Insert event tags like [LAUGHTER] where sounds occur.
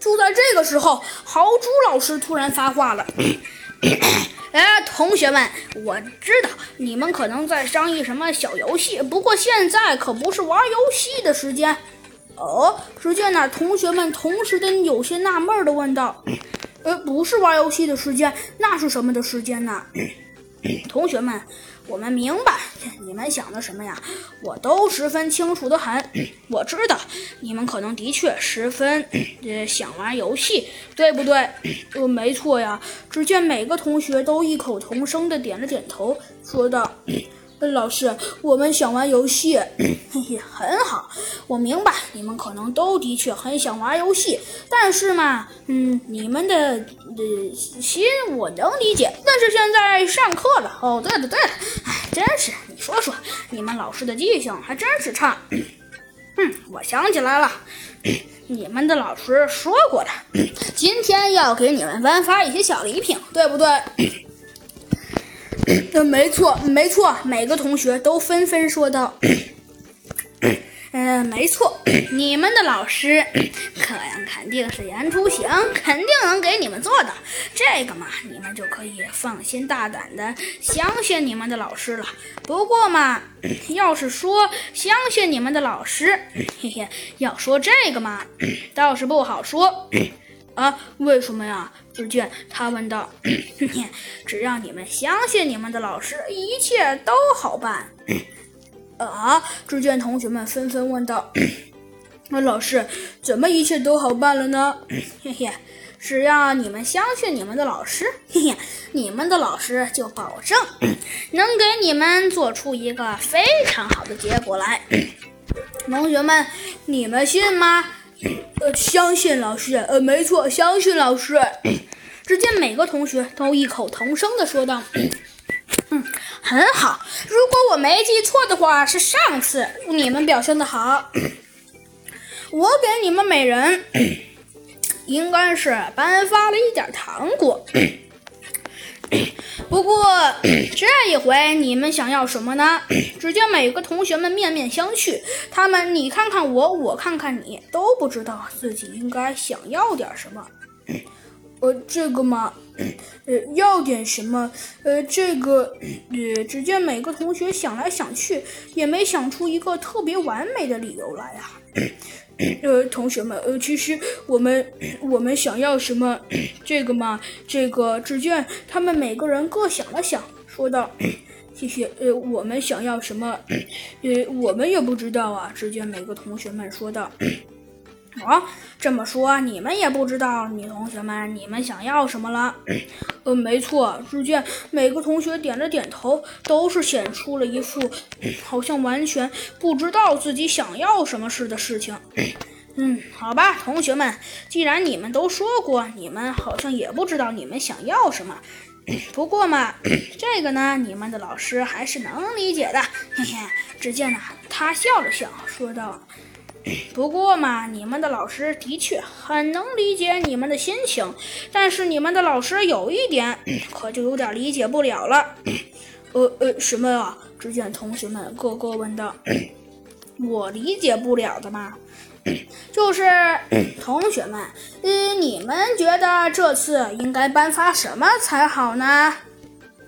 就在这个时候，豪猪老师突然发话了：“ [COUGHS] 哎，同学们，我知道你们可能在商议什么小游戏，不过现在可不是玩游戏的时间。”哦，只见那同学们同时的有些纳闷的问道：“ [COUGHS] 呃，不是玩游戏的时间，那是什么的时间呢？” [CLEARS THROAT] 同学们，我们明白 [LAUGHS] 你们想的什么呀？我都十分清楚的很。[CLEARS THROAT] 我知道你们可能的确十分 [CLEARS THROAT] 呃想玩游戏，对不对？呃，没错呀。只见每个同学都异口同声的点了点头，说道。老师，我们想玩游戏，嘿嘿，很好。我明白你们可能都的确很想玩游戏，但是嘛，嗯，你们的呃心我能理解。但是现在上课了，哦，对了对了，哎，真是，你说说，你们老师的记性还真是差。[CLEARS THROAT] 嗯，我想起来了，[CLEARS THROAT] 你们的老师说过的，今天要给你们颁发一些小礼品，对不对？[CLEARS THROAT] 呃，没错，没错，每个同学都纷纷说道：“嗯，[CLEARS THROAT] 没错，你们的老师可肯定是言出行，肯定能给你们做的。这个嘛，你们就可以放心大胆的相信你们的老师了。不过嘛，要是说相信你们的老师，嘿嘿，要说这个嘛，倒是不好说。”啊，为什么呀？[CLEARS THROAT] 只见他问道：“只要你们相信你们的老师，一切都好办。”啊！只见同学们纷纷问道：“那 [COUGHS] 老师怎么一切都好办了呢？” [COUGHS] 嘿嘿，只要你们相信你们的老师，嘿嘿，你们的老师就保证 [COUGHS] 能给你们做出一个非常好的结果来。同学们，你们信吗？呃，相信老师，呃，没错，相信老师。只见每个同学都异口同声地说道：“嗯，很好。如果我没记错的话，是上次你们表现的好，我给你们每人 [CLEARS THROAT] 应该是颁发了一点糖果。”不过 [CLEARS THROAT] 这一回你们想要什么呢？只见每个同学们面面相觑，他们你看看我，我看看你，都不知道自己应该想要点什么。呃，这个嘛，呃，要点什么？呃，这个，呃，只见每个同学想来想去，也没想出一个特别完美的理由来啊。[COUGHS] 呃，同学们，呃，其实我们我们想要什么？这个嘛，这个只见他们每个人各想了想，说道：[COUGHS] “谢谢。”呃，我们想要什么？呃，我们也不知道啊。只见每个同学们说道。啊，这么说你们也不知道，女同学们，你们想要什么了？呃，没错。只见每个同学点了点头，都是显出了一副好像完全不知道自己想要什么似的事情。嗯，好吧，同学们，既然你们都说过，你们好像也不知道你们想要什么。不过嘛，这个呢，你们的老师还是能理解的。嘿嘿，只见呢，他笑了笑，说道。不过嘛，你们的老师的确很能理解你们的心情，但是你们的老师有一点可就有点理解不了了。呃呃，什么啊？只见同学们个个问道。我理解不了的嘛，就是同学们，嗯，你们觉得这次应该颁发什么才好呢？